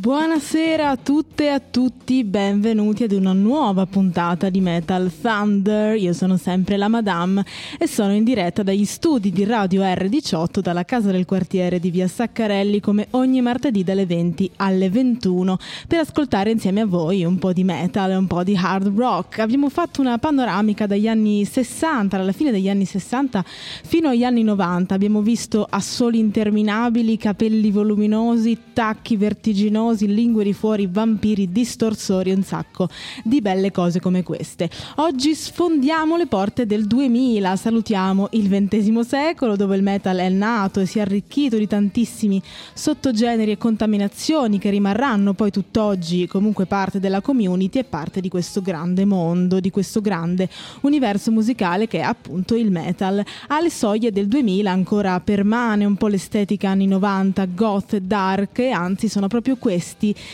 Buonasera a tutte e a tutti, benvenuti ad una nuova puntata di Metal Thunder. Io sono sempre la Madame e sono in diretta dagli studi di Radio R18 dalla casa del quartiere di via Saccarelli come ogni martedì dalle 20 alle 21 per ascoltare insieme a voi un po' di metal e un po' di hard rock. Abbiamo fatto una panoramica dagli anni 60, alla fine degli anni 60 fino agli anni 90. Abbiamo visto assoli interminabili, capelli voluminosi, tacchi vertiginosi lingue di fuori, vampiri, distorsori, un sacco di belle cose come queste. Oggi sfondiamo le porte del 2000, salutiamo il XX secolo dove il metal è nato e si è arricchito di tantissimi sottogeneri e contaminazioni che rimarranno poi tutt'oggi comunque parte della community e parte di questo grande mondo, di questo grande universo musicale che è appunto il metal. Alle soglie del 2000 ancora permane un po' l'estetica anni 90, goth, dark e anzi sono proprio questi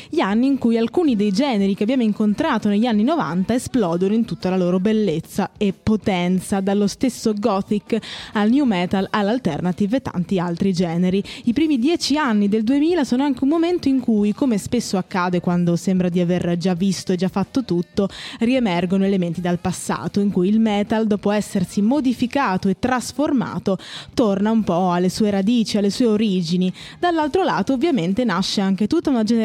gli anni in cui alcuni dei generi che abbiamo incontrato negli anni 90 esplodono in tutta la loro bellezza e potenza, dallo stesso gothic al new metal all'alternative e tanti altri generi. I primi dieci anni del 2000 sono anche un momento in cui, come spesso accade quando sembra di aver già visto e già fatto tutto, riemergono elementi dal passato, in cui il metal, dopo essersi modificato e trasformato, torna un po' alle sue radici, alle sue origini. Dall'altro lato, ovviamente, nasce anche tutta una generazione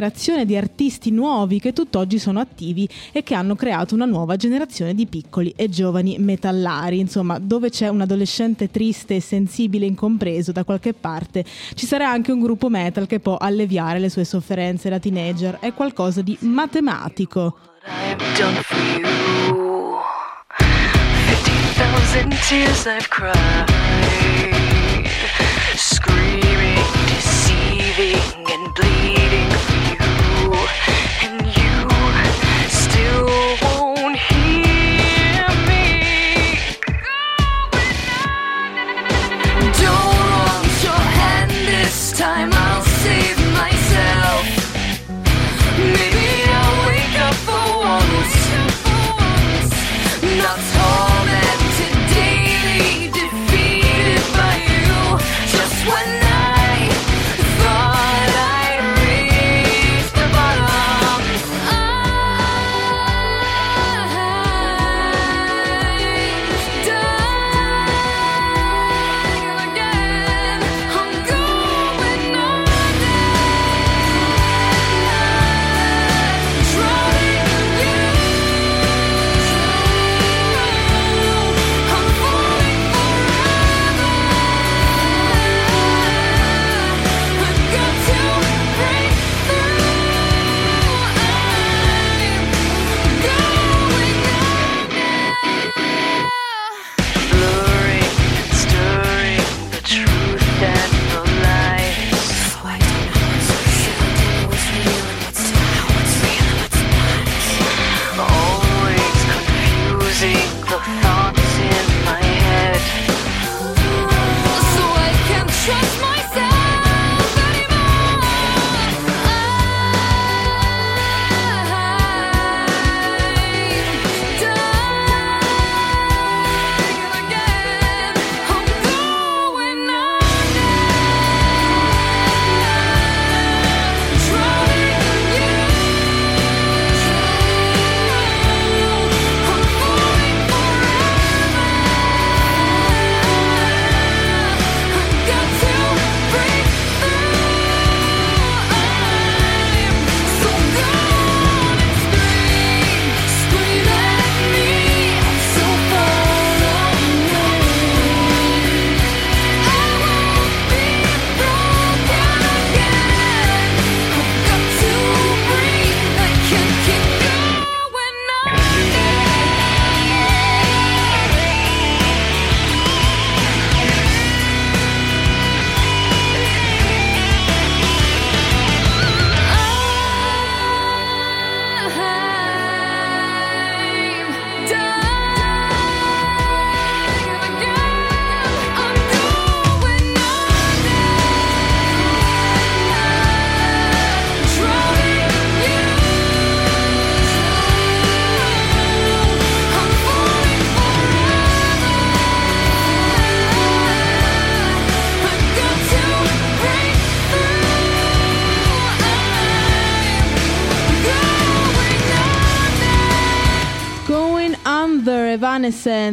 di artisti nuovi che tutt'oggi sono attivi e che hanno creato una nuova generazione di piccoli e giovani metallari. Insomma, dove c'è un adolescente triste e sensibile incompreso da qualche parte, ci sarà anche un gruppo metal che può alleviare le sue sofferenze da teenager. È qualcosa di matematico. I've hurting and bleeding for you.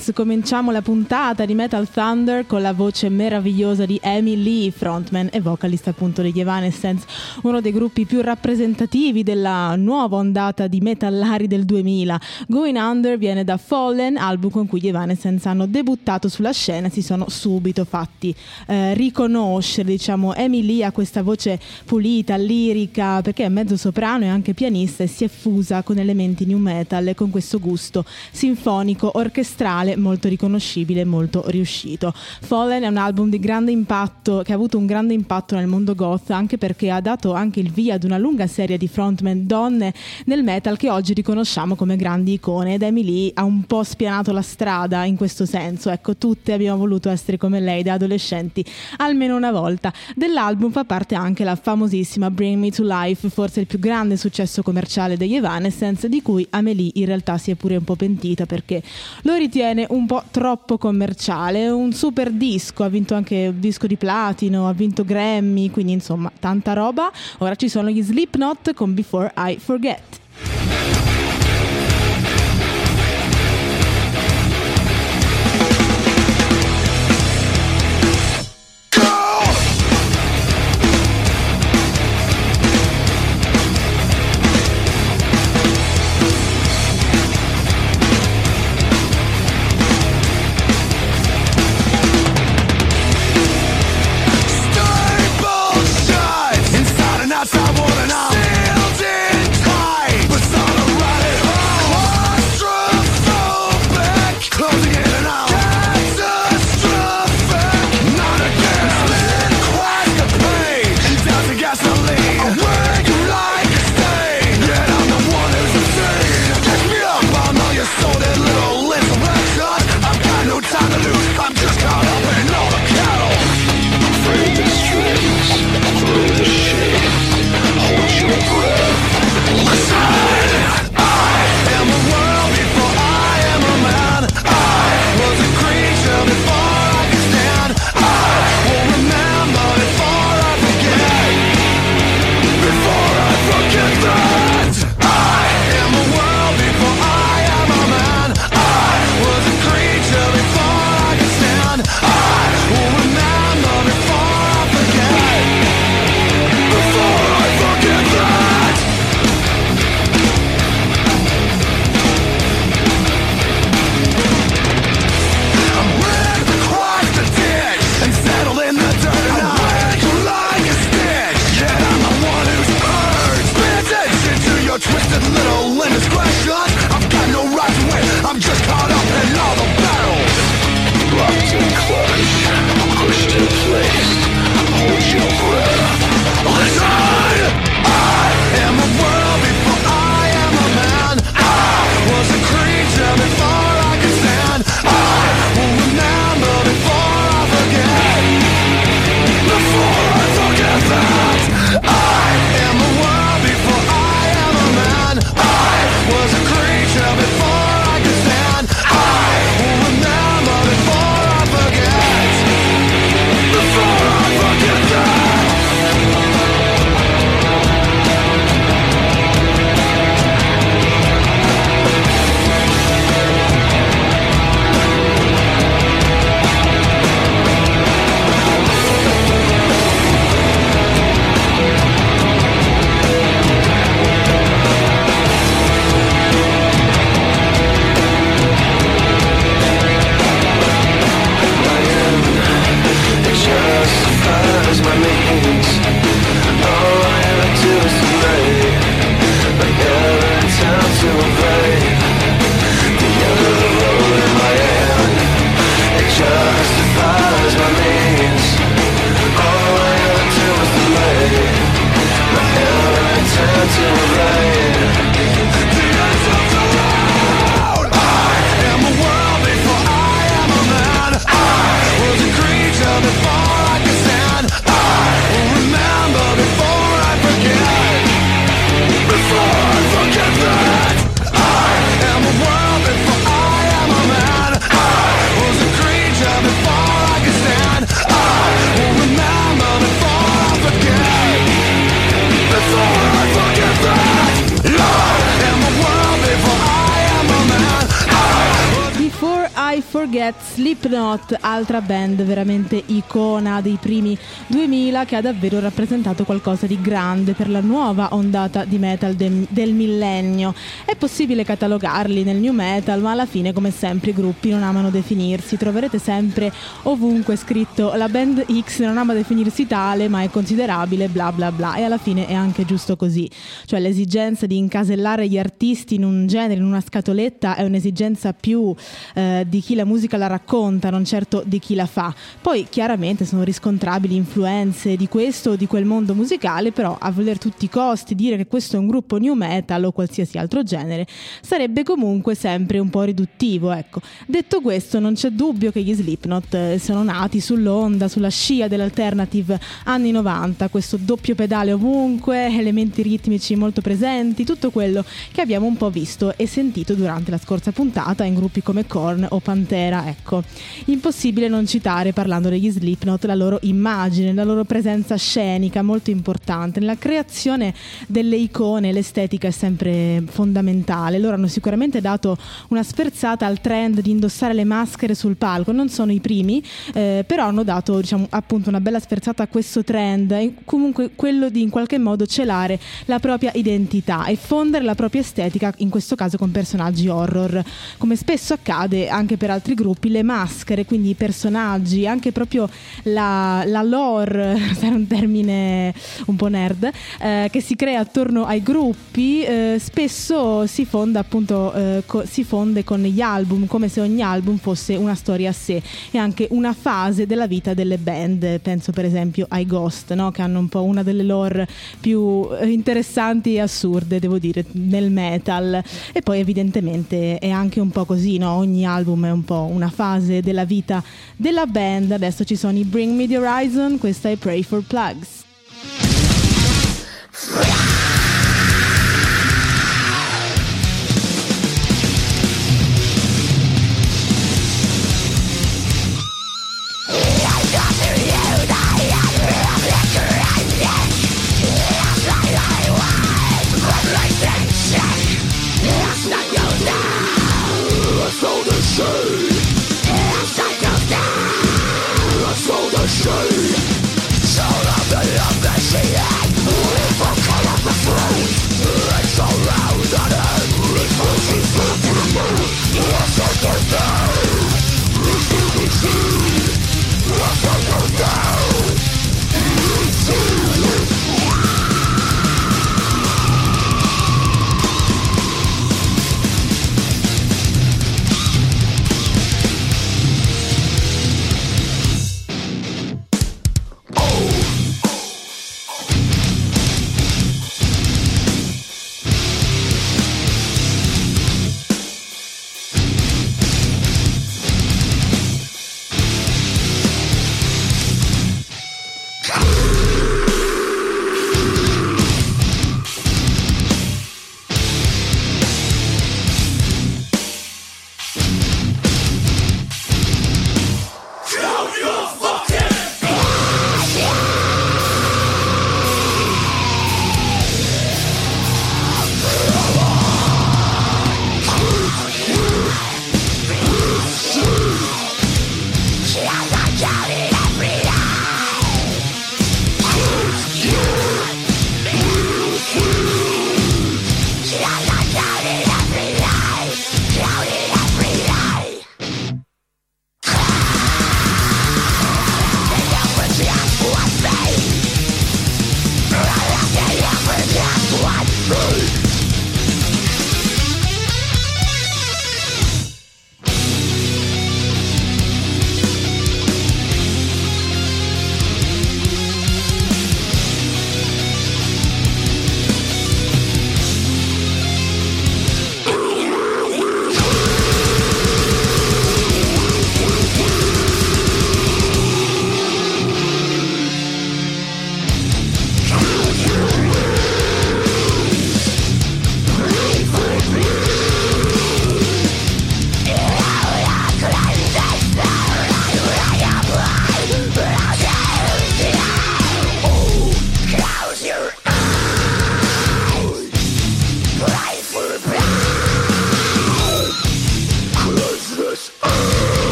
Evanescence. Cominciamo la puntata di Metal Thunder con la voce meravigliosa di Amy Lee, frontman e vocalist appunto degli Evanescence, uno dei gruppi più rappresentativi della nuova ondata di metallari del 2000. Going Under viene da Fallen, album con cui gli Evanescence hanno debuttato sulla scena e si sono subito fatti eh, riconoscere. Diciamo, Amy Lee ha questa voce pulita, lirica, perché è mezzo soprano e anche pianista e si è fusa con elementi new metal e con questo gusto sinfonico, orchestrale, molto riconoscibile e molto riuscito. Fallen è un album di grande impatto, che ha avuto un grande impatto nel mondo goth, anche perché ha dato anche il via ad una lunga serie di frontman donne nel metal che oggi riconosciamo come grandi icone ed Emily ha un po' spianato la strada in questo senso. Ecco, tutte abbiamo voluto essere come lei da adolescenti almeno una volta. Dell'album fa parte anche la famosissima Bring Me to Life, forse il più grande successo commerciale degli Evanescence, di cui Amelie in realtà si è pure un po' pentita perché lo ritiene un po' troppo commerciale. Un super disco, ha vinto anche disco di platino, ha vinto Grammy, quindi insomma tanta roba. Ora ci sono gli Slipknot con Before I Forget. Forget Slipknot, altra band veramente icona dei primi 2000 che ha davvero rappresentato qualcosa di grande per la nuova ondata di metal de- del millennio. È possibile catalogarli nel new metal, ma alla fine come sempre i gruppi non amano definirsi. Troverete sempre ovunque scritto la band X non ama definirsi tale, ma è considerabile bla bla bla e alla fine è anche giusto così. Cioè l'esigenza di incasellare gli artisti in un genere, in una scatoletta è un'esigenza più eh, di chi la musica la racconta, non certo di chi la fa. Poi chiaramente sono riscontrabili influenze di questo o di quel mondo musicale, però a voler tutti i costi dire che questo è un gruppo new metal o qualsiasi altro genere sarebbe comunque sempre un po' riduttivo. Ecco. Detto questo, non c'è dubbio che gli Slipknot eh, sono nati sull'onda, sulla scia dell'alternative anni 90, questo doppio pedale ovunque, elementi ritmici molto presenti, tutto quello che abbiamo un po' visto e sentito durante la scorsa puntata in gruppi come Korn o Pantera, ecco. Impossibile non citare, parlando degli Slipknot, la loro immagine, la loro presenza scenica molto importante. Nella creazione delle icone l'estetica è sempre fondamentale. Loro hanno sicuramente dato una sferzata al trend di indossare le maschere sul palco. Non sono i primi, eh, però hanno dato diciamo, appunto una bella sferzata a questo trend. Comunque quello di in qualche modo celare la propria identità e fondere la propria estetica, in questo caso con personaggi horror. Come spesso accade anche per altri gruppi, le maschere, quindi i personaggi, anche proprio la, la lore, è un termine un po' nerd, eh, che si crea attorno ai gruppi, eh, spesso si fonda appunto, eh, co- si fonde con gli album, come se ogni album fosse una storia a sé e anche una fase della vita delle band. Penso per esempio ai Ghost, no? che hanno un po' una delle lore più eh, interessanti e assurde, devo dire, nel metal. E poi evidentemente è anche un po' così, no? ogni album è un po' una fase della vita della band. Adesso ci sono i Bring Me the Horizon, questa è Pray for Plugs.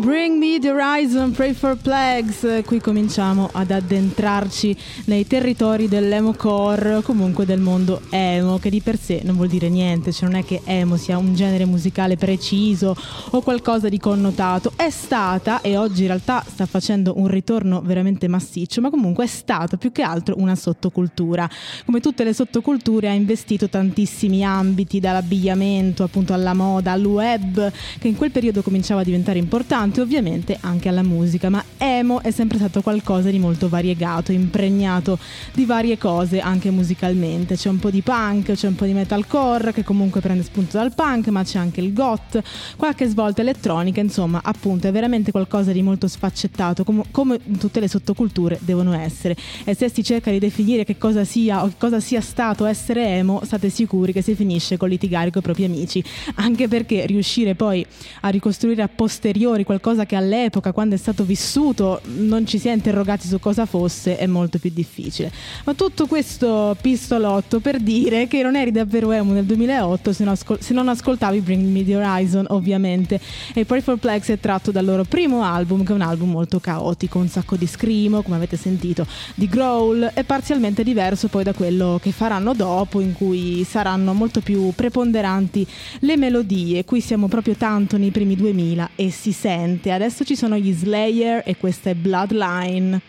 Bring me the horizon, pray for plagues. Qui cominciamo ad addentrarci nei territori dell'emo core, comunque del mondo emo, che di per sé non vuol dire niente, cioè non è che emo sia un genere musicale preciso o qualcosa di connotato. È stata, e oggi in realtà sta facendo un ritorno veramente massiccio, ma comunque è stata più che altro una sottocultura. Come tutte le sottoculture ha investito tantissimi ambiti, dall'abbigliamento appunto alla moda, al web, che in quel periodo cominciava a diventare importante ovviamente anche alla musica, ma emo è sempre stato qualcosa di molto variegato, impregnato di varie cose anche musicalmente. C'è un po' di punk, c'è un po' di metalcore che comunque prende spunto dal punk, ma c'è anche il goth, qualche svolta elettronica, insomma, appunto è veramente qualcosa di molto sfaccettato, com- come tutte le sottoculture devono essere. E se si cerca di definire che cosa sia o che cosa sia stato essere emo, state sicuri che si finisce con litigare con i propri amici, anche perché riuscire poi a ricostruire a posteriori qualcosa che all'epoca, quando è stato vissuto, non ci si è interrogati su cosa fosse, è molto più difficile. Ma tutto questo pistolotto per dire che non eri davvero emo nel 2008 se non, ascol- se non ascoltavi Bring Me The Horizon, ovviamente. E Pray for Plex è tratto dal loro primo album, che è un album molto caotico, un sacco di scrimo, come avete sentito, di growl, e parzialmente diverso poi da quello che faranno dopo, in cui saranno molto più preponderanti le melodie. Qui siamo proprio tanto nei primi 2000 e si sente sente. Adesso ci sono gli Slayer e questa è Bloodline.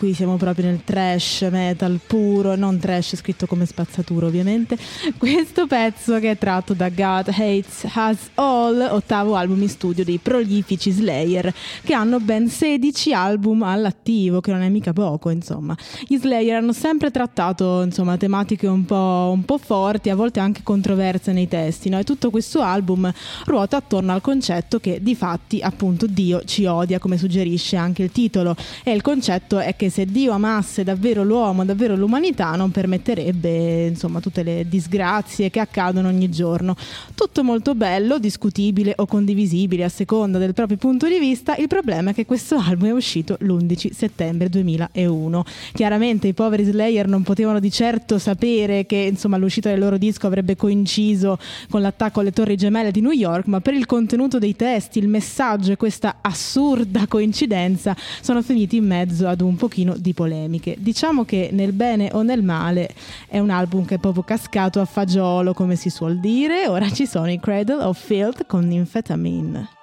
Qui siamo proprio nel trash metal puro, non trash scritto come spazzatura ovviamente. Questo pezzo che è tratto da God Hates Us All, ottavo album in studio dei prolifici Slayer, che hanno ben 16 album all'attivo, che non è mica poco, insomma. Gli Slayer hanno sempre trattato, insomma, tematiche un po', un po forti, a volte anche controverse nei testi, no? E tutto questo album ruota attorno al concetto che di fatti, appunto, Dio ci odia, come suggerisce anche il titolo. E il concetto è che se Dio amasse davvero l'uomo, davvero l'umanità, non permetterebbe insomma tutte le disgrazie che accadono ogni giorno. Tutto molto bello, discutibile o condivisibile a seconda del proprio punto di vista. Il problema è che questo album è uscito l'11 settembre 2001. Chiaramente i poveri Slayer non potevano di certo sapere che insomma l'uscita del loro disco avrebbe coinciso con l'attacco alle torri gemelle di New York, ma per il contenuto dei testi, il messaggio e questa assurda coincidenza sono finiti in mezzo ad un pochino di polemiche. Diciamo che nel bene o nel male è un album che è proprio cascato a fagiolo, come si suol dire. Ora ci sono i Cradle of Filth con Infetamine.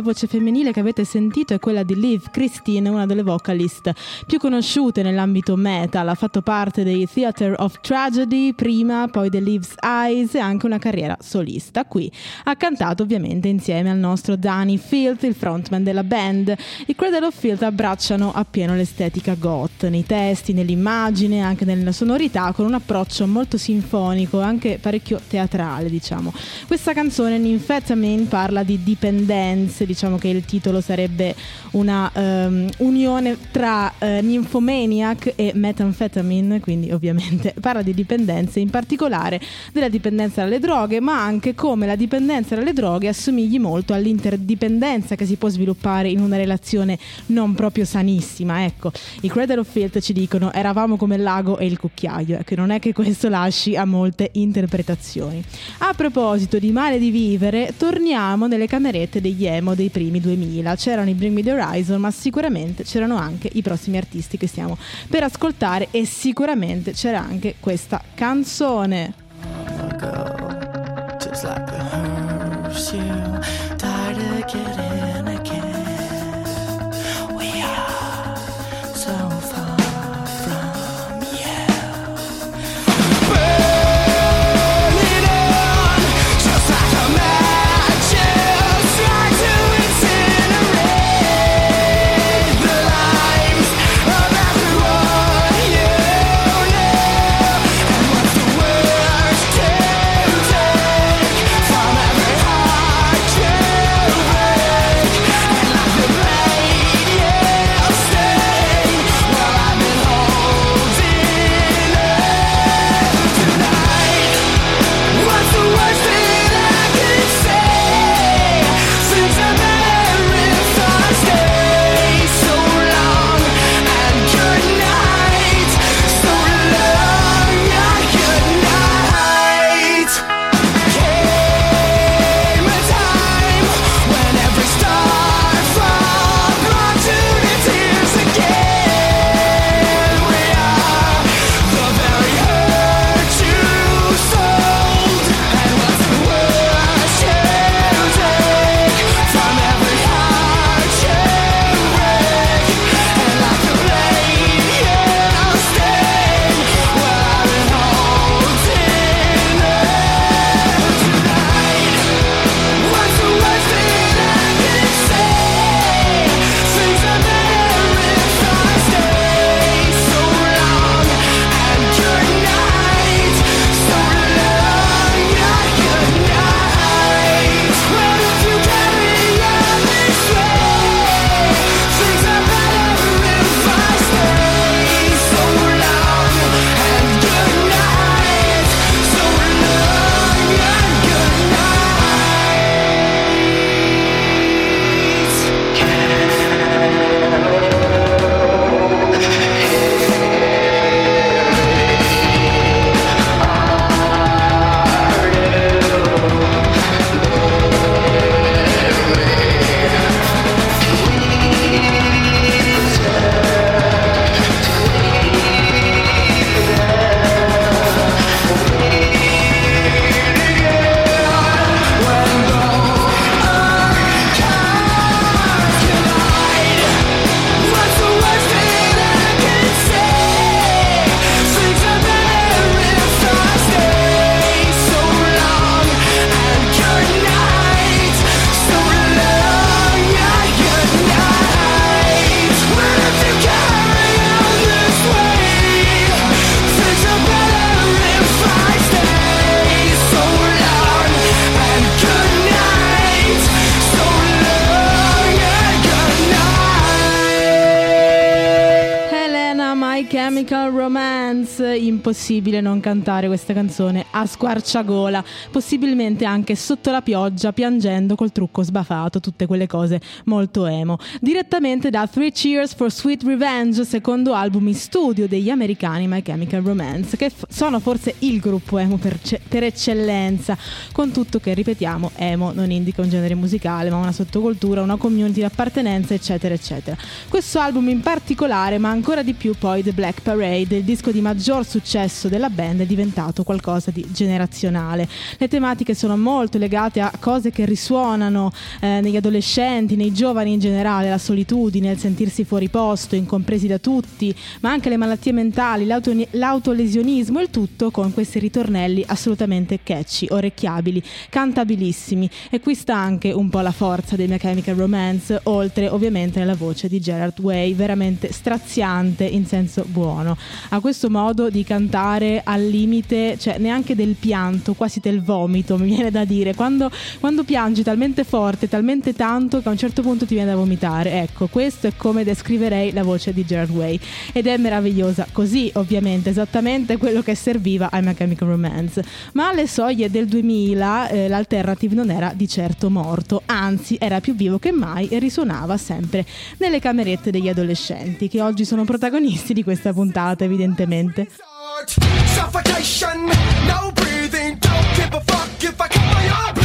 La voce femminile che avete sentito è quella di Liv Christine, una delle vocalist più conosciute nell'ambito metal. Ha fatto parte dei Theater of Tragedy prima, poi The Liv's Eyes e anche una carriera solista. Qui ha cantato ovviamente insieme al nostro Danny Filth, il frontman della band. I Cradle of Filth abbracciano appieno l'estetica goth, nei testi, nell'immagine, anche nella sonorità, con un approccio molto sinfonico, anche parecchio teatrale, diciamo. Questa canzone Nymphetamine parla di dipendenze, diciamo che il titolo sarebbe una um, unione tra uh, Nymphomaniac e Methamphetamine, quindi ovviamente parla di dipendenze, in particolare della dipendenza dalle droghe, ma anche come la dipendenza dalle droghe assomigli molto all'interdipendenza che si può sviluppare in una relazione non proprio sanissima. Ecco, i Cradle of Filth ci dicono eravamo come il lago e il cucchiaio, ecco, non è che questo lasci a molte interpretazioni. A proposito di male di vivere, torniamo nelle camerette degli emo dei primi 2000. C'erano i Bring Me The Horizon, ma sicuramente c'erano anche i prossimi artisti che stiamo per ascoltare e sicuramente c'era anche questa canzone. Just like Romance. Cantare questa canzone a squarciagola, possibilmente anche sotto la pioggia, piangendo col trucco sbafato, tutte quelle cose molto emo. Direttamente da Three Cheers for Sweet Revenge, secondo album in studio degli americani My Chemical Romance, che f- sono forse il gruppo emo per, ce- per eccellenza, con tutto che, ripetiamo, emo non indica un genere musicale, ma una sottocultura, una community di appartenenza, eccetera, eccetera. Questo album in particolare, ma ancora di più poi The Black Parade, il disco di maggior successo della band, è diventato qualcosa di generazionale. Le tematiche sono molto legate a cose che risuonano eh, negli adolescenti, nei giovani in generale, la solitudine, il sentirsi fuori posto, incompresi da tutti, ma anche le malattie mentali, l'auto- l'autolesionismo, il tutto con questi ritornelli assolutamente catchy, orecchiabili, cantabilissimi. E qui sta anche un po' la forza dei My Chemical Romance, oltre ovviamente nella voce di Gerard Way, veramente straziante in senso buono. Ha questo modo di cantare al limite, cioè neanche del pianto, quasi del vomito, mi viene da dire. Quando, quando piangi talmente forte, talmente tanto che a un certo punto ti viene da vomitare. Ecco, questo è come descriverei la voce di Gerard Way. Ed è meravigliosa così, ovviamente, esattamente quello che serviva ai My Chemical Romance. Ma alle soglie del 2000 eh, l'alternative non era di certo morto, anzi era più vivo che mai e risuonava sempre nelle camerette degli adolescenti, che oggi sono protagonisti di questa puntata, evidentemente. Suffocation, no breathing. Don't give a fuck if I cut my arm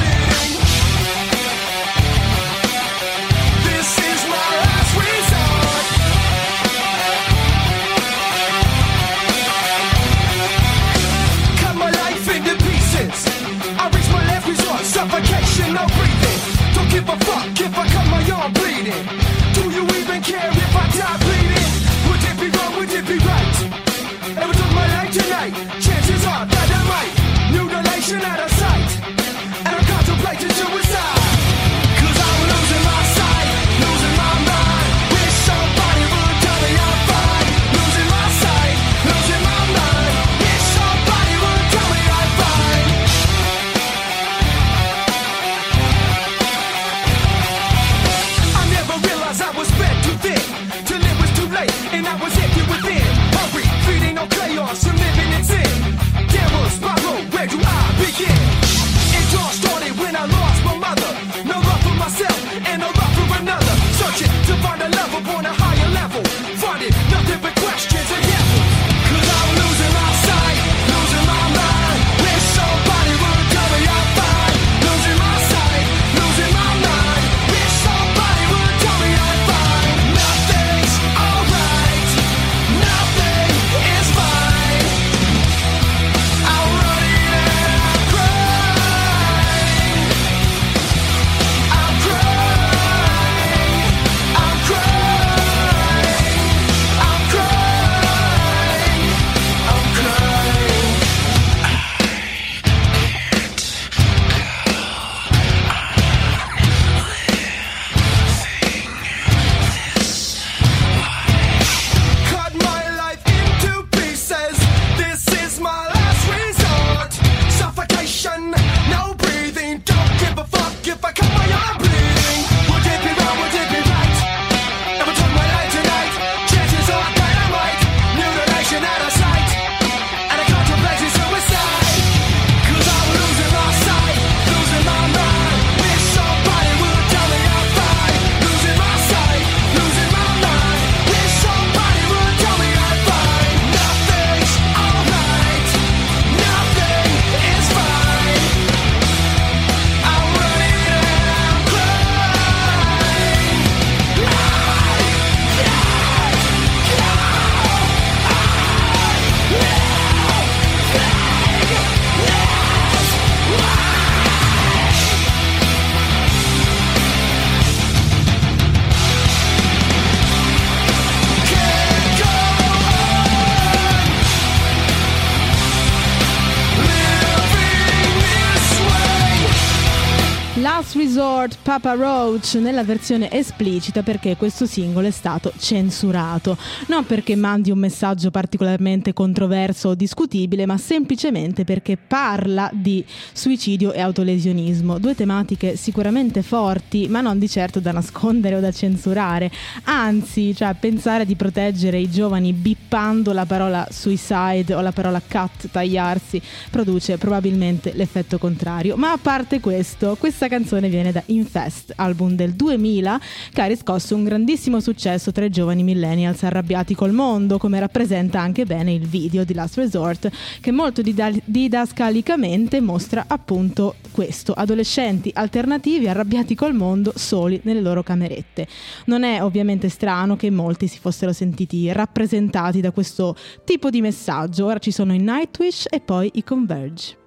Papa Roach nella versione esplicita perché questo singolo è stato censurato. Non perché mandi un messaggio particolarmente controverso o discutibile, ma semplicemente perché parla di suicidio e autolesionismo. Due tematiche sicuramente forti, ma non di certo da nascondere o da censurare. Anzi, cioè pensare di proteggere i giovani bippando la parola suicide o la parola cut, tagliarsi, produce probabilmente l'effetto contrario. Ma a parte questo, questa canzone viene da Infest, album del 2000 che ha riscosso un grandissimo successo tra i giovani millennials arrabbiati col mondo, come rappresenta anche bene il video di Last Resort, che molto dida- didascalicamente mostra appunto questo, adolescenti alternativi arrabbiati col mondo soli nelle loro camerette. Non è ovviamente strano che molti si fossero sentiti rappresentati da questo tipo di messaggio. Ora ci sono i Nightwish e poi i Converge.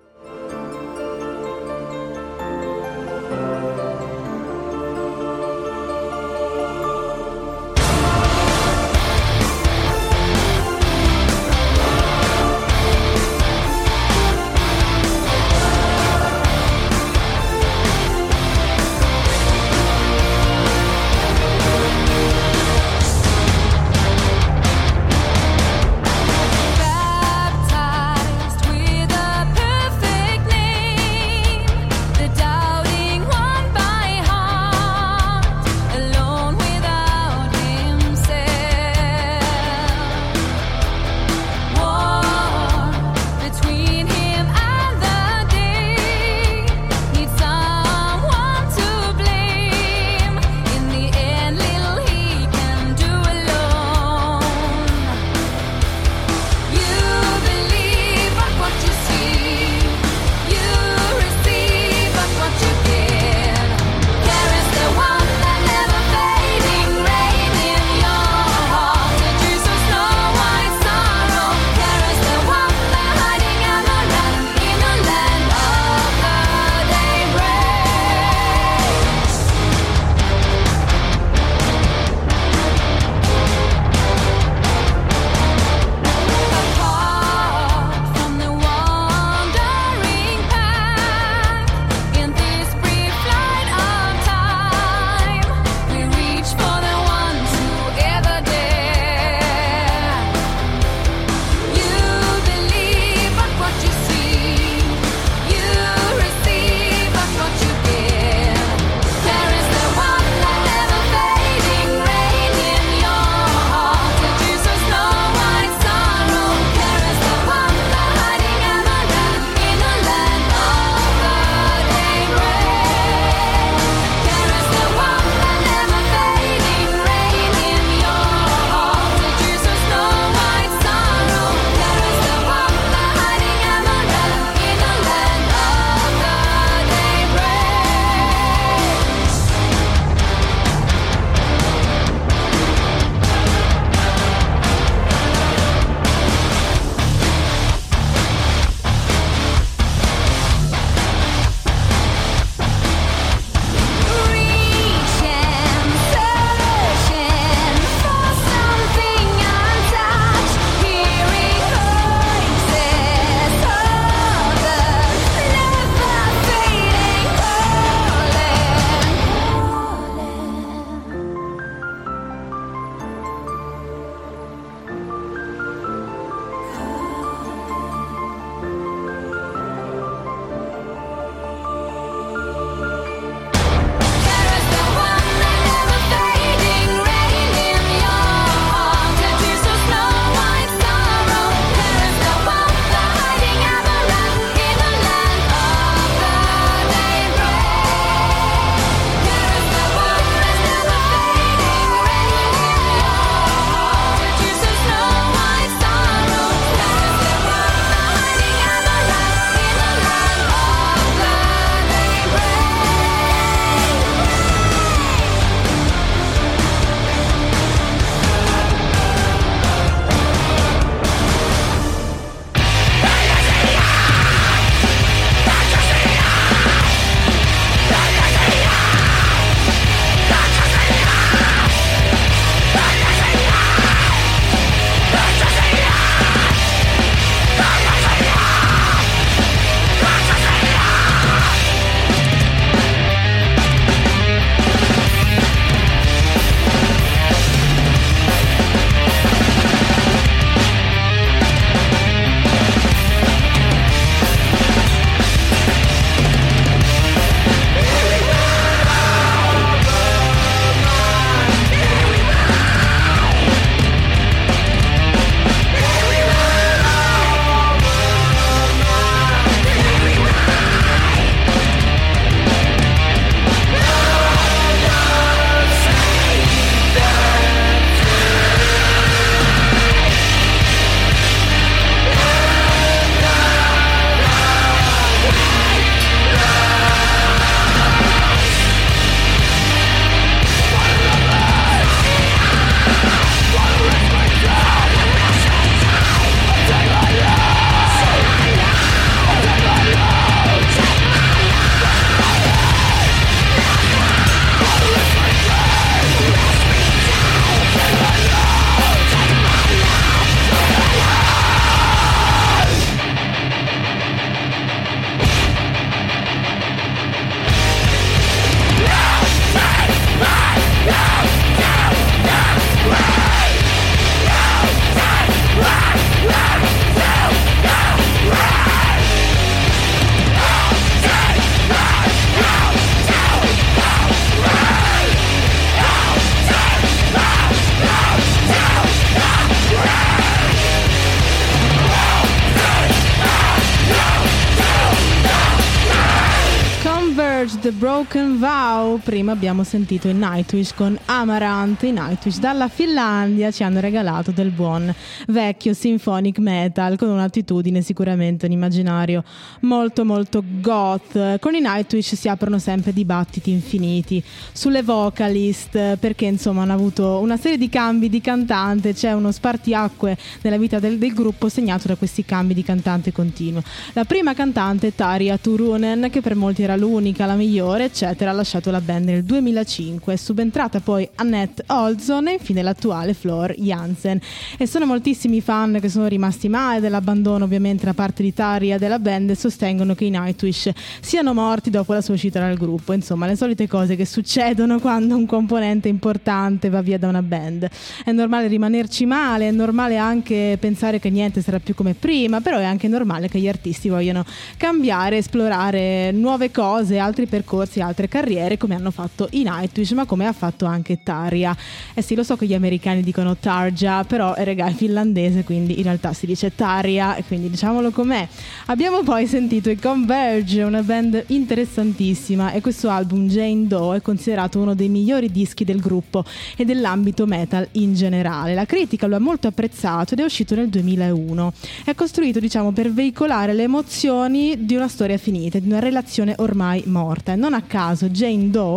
Prima abbiamo sentito i Nightwish con Amaranth. I Nightwish dalla Finlandia ci hanno regalato del buon vecchio symphonic metal con un'attitudine sicuramente un immaginario molto molto goth. Con i Nightwish si aprono sempre dibattiti infiniti sulle vocalist perché insomma hanno avuto una serie di cambi di cantante, c'è uno spartiacque nella vita del, del gruppo segnato da questi cambi di cantante continuo. La prima cantante Tarja Turunen che per molti era l'unica, la migliore, eccetera, ha lasciato la band nel 2005. È subentrata poi Annette Olson e infine l'attuale Flor Jansen. E sono moltissimi fan che sono rimasti male dell'abbandono ovviamente da parte di Tarja della band e sostengono che i Nightwish siano morti dopo la sua uscita dal gruppo. Insomma, le solite cose che succedono quando un componente importante va via da una band. È normale rimanerci male, è normale anche pensare che niente sarà più come prima, però è anche normale che gli artisti vogliano cambiare, esplorare nuove cose, altri percorsi, altre carriere, come hanno fatto i Nightwish, ma come ha fatto anche Tarja. Eh sì, lo so che gli americani dicono Tarja, però eh, regà, è finlandese, quindi in realtà si dice Tarja, e quindi diciamolo com'è. Abbiamo poi sentito i Converge, una band interessantissima, e questo album Jane Doe è considerato uno dei migliori dischi del gruppo e dell'ambito metal in generale. La critica lo ha molto apprezzato ed è uscito nel 2001. È costruito, diciamo, per veicolare le emozioni di una storia finita, di una relazione ormai morta. E non a caso Jane Doe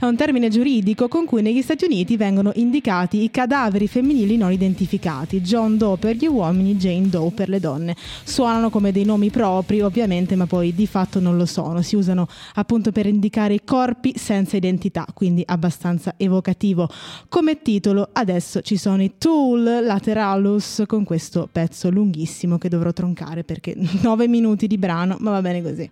è un termine giuridico con cui negli Stati Uniti vengono indicati i cadaveri femminili non identificati. John Doe per gli uomini, Jane Doe per le donne. Suonano come dei nomi propri, ovviamente, ma poi di fatto non lo sono. Si usano appunto per indicare i corpi senza identità, quindi abbastanza evocativo. Come titolo adesso ci sono i Tool Lateralus con questo pezzo lunghissimo che dovrò troncare perché 9 minuti di brano, ma va bene così.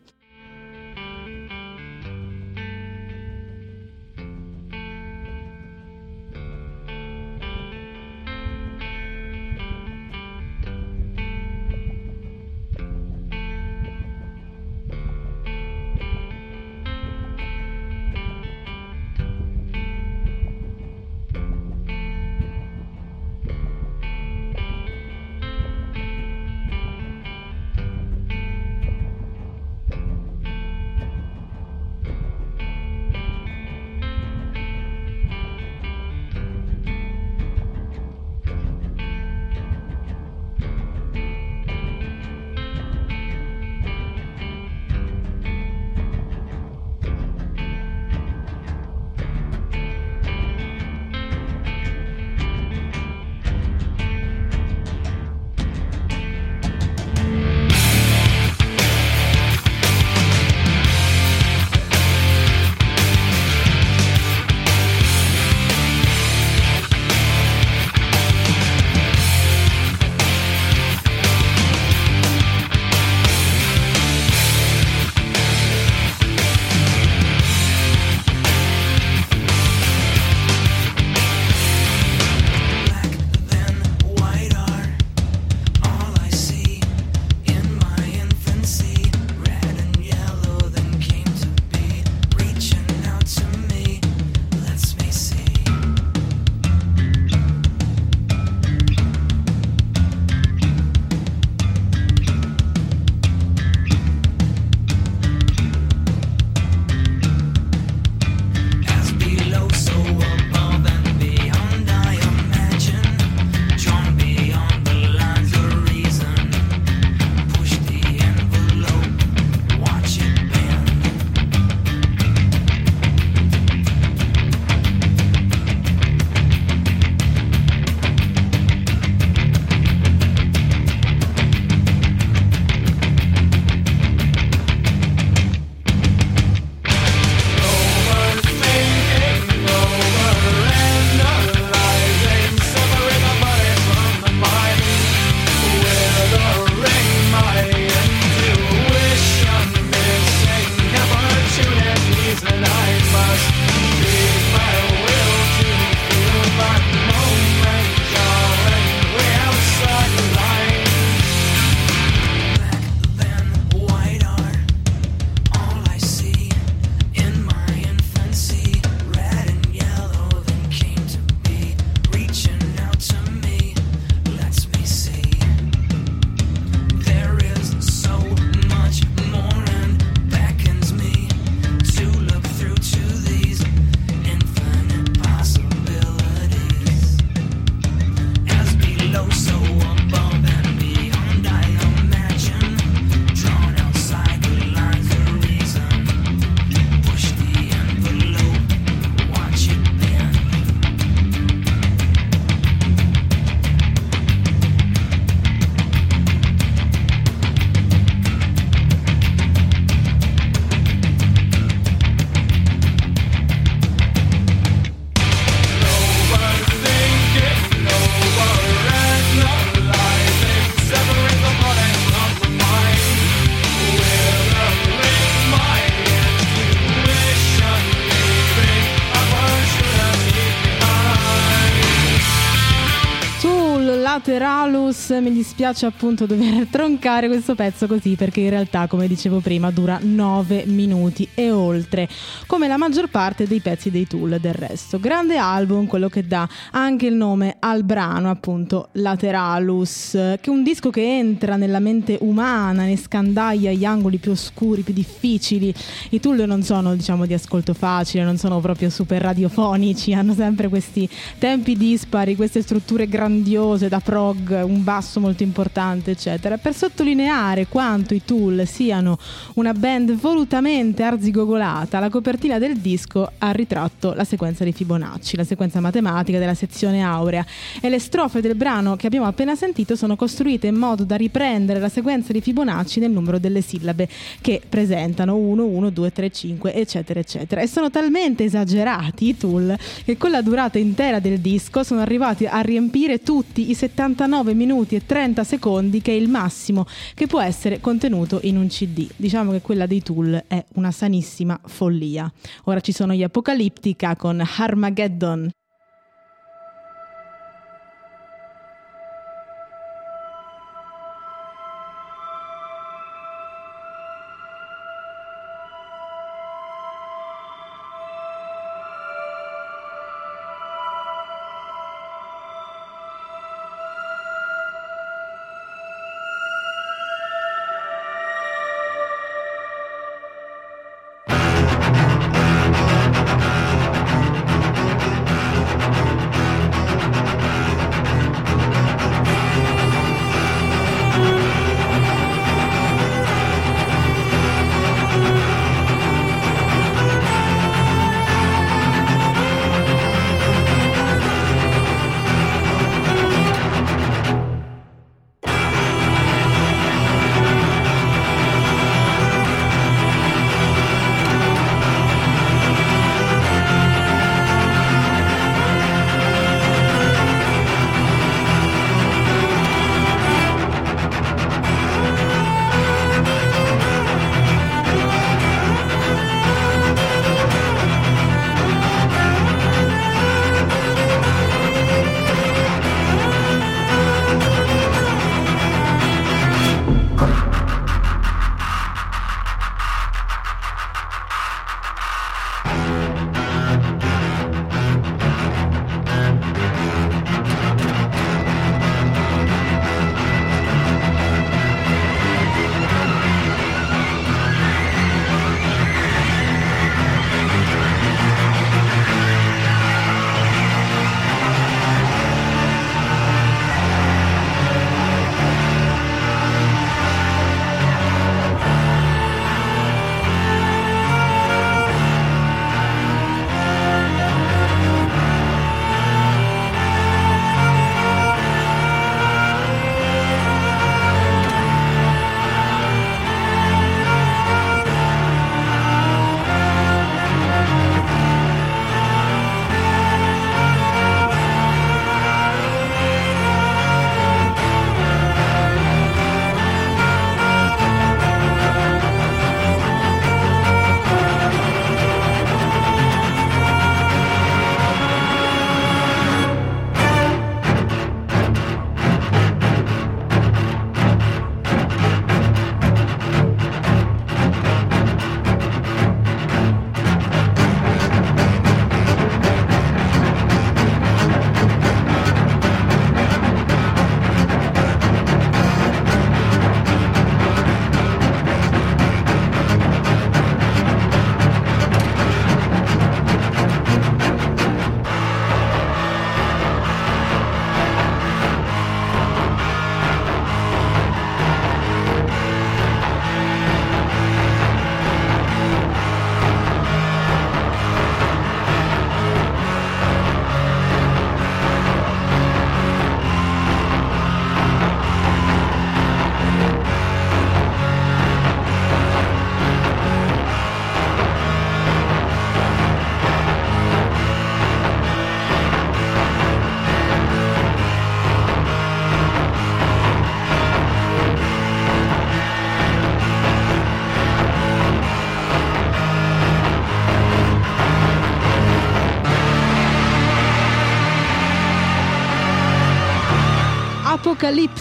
Lateralus, mi dispiace appunto dover troncare questo pezzo così perché in realtà come dicevo prima dura 9 minuti e oltre, come la maggior parte dei pezzi dei Tool del resto. Grande album, quello che dà anche il nome al brano appunto Lateralus, che è un disco che entra nella mente umana, ne scandaglia gli angoli più oscuri, più difficili. I Tool non sono diciamo di ascolto facile, non sono proprio super radiofonici, hanno sempre questi tempi dispari, queste strutture grandiose da prog, un basso molto importante, eccetera, per sottolineare quanto i Tool siano una band volutamente arzigogolata. La copertina del disco ha ritratto la sequenza di Fibonacci, la sequenza matematica della sezione aurea e le strofe del brano che abbiamo appena sentito sono costruite in modo da riprendere la sequenza di Fibonacci nel numero delle sillabe che presentano 1, 1, 2, 3, 5, eccetera, eccetera. E sono talmente esagerati i Tool che con la durata intera del disco sono arrivati a riempire tutti i 79 minuti e 30 secondi che è il massimo che può essere contenuto in un CD. Diciamo che quella dei Tool è una sanissima follia. Ora ci sono gli Apocalittica con Armageddon.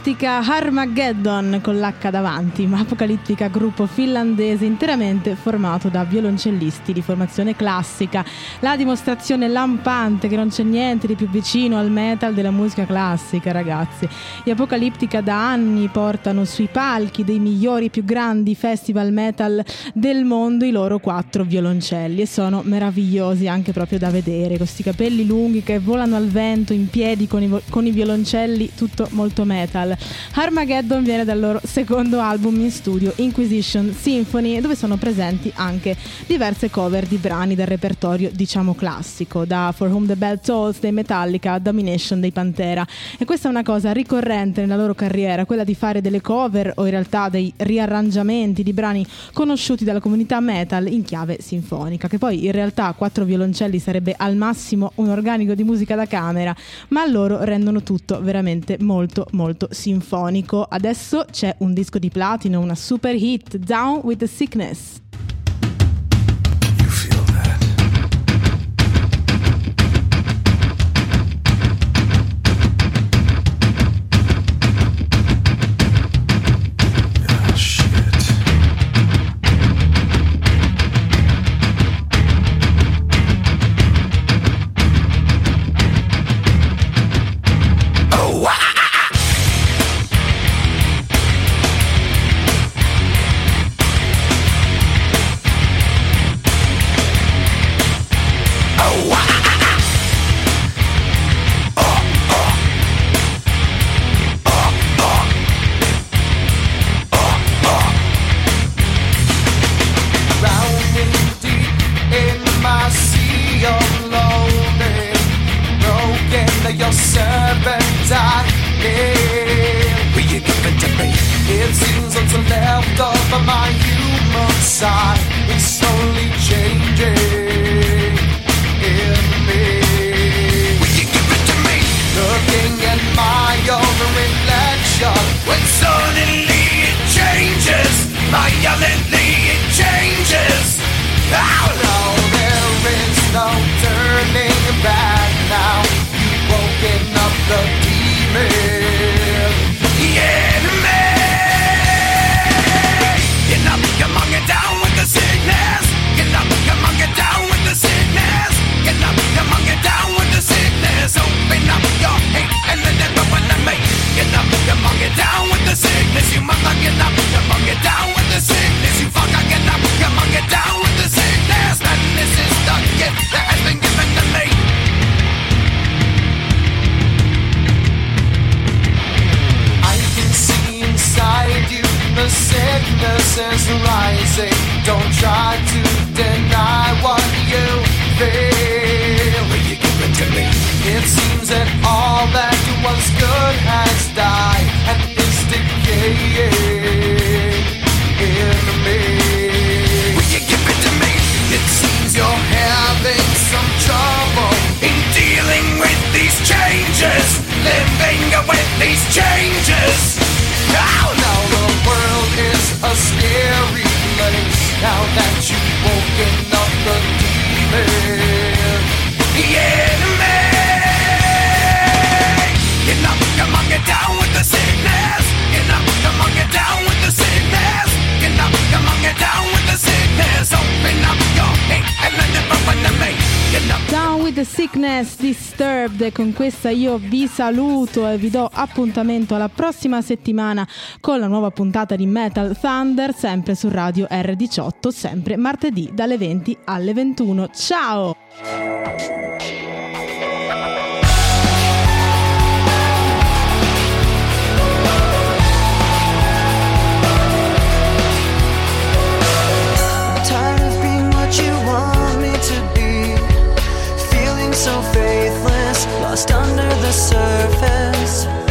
Apocalittica Armageddon con l'H davanti, ma Apocalittica gruppo finlandese interamente formato da violoncellisti di formazione classica. La dimostrazione lampante che non c'è niente di più vicino al metal della musica classica, ragazzi. Gli Apocalittica da anni portano sui palchi dei migliori e più grandi festival metal del mondo i loro quattro violoncelli e sono meravigliosi anche proprio da vedere, questi capelli lunghi che volano al vento in piedi con i, con i violoncelli, tutto molto metal. Armageddon viene dal loro secondo album in studio, Inquisition Symphony, dove sono presenti anche diverse cover di brani del repertorio diciamo classico, da For Whom the Bell Tolls dei Metallica a Domination dei Pantera. E questa è una cosa ricorrente nella loro carriera, quella di fare delle cover o in realtà dei riarrangiamenti di brani conosciuti dalla comunità metal in chiave sinfonica, che poi in realtà a quattro violoncelli sarebbe al massimo un organico di musica da camera, ma loro rendono tutto veramente molto molto sinfonico. Adesso c'è un disco di platino, una super hit, Down with the Sickness. Good Down with the Sickness Disturbed. Con questa io vi saluto e vi do appuntamento alla prossima settimana con la nuova puntata di Metal Thunder sempre su Radio R18 sempre martedì dalle 20 alle 21 ciao Feeling so faithless, lost under the surface.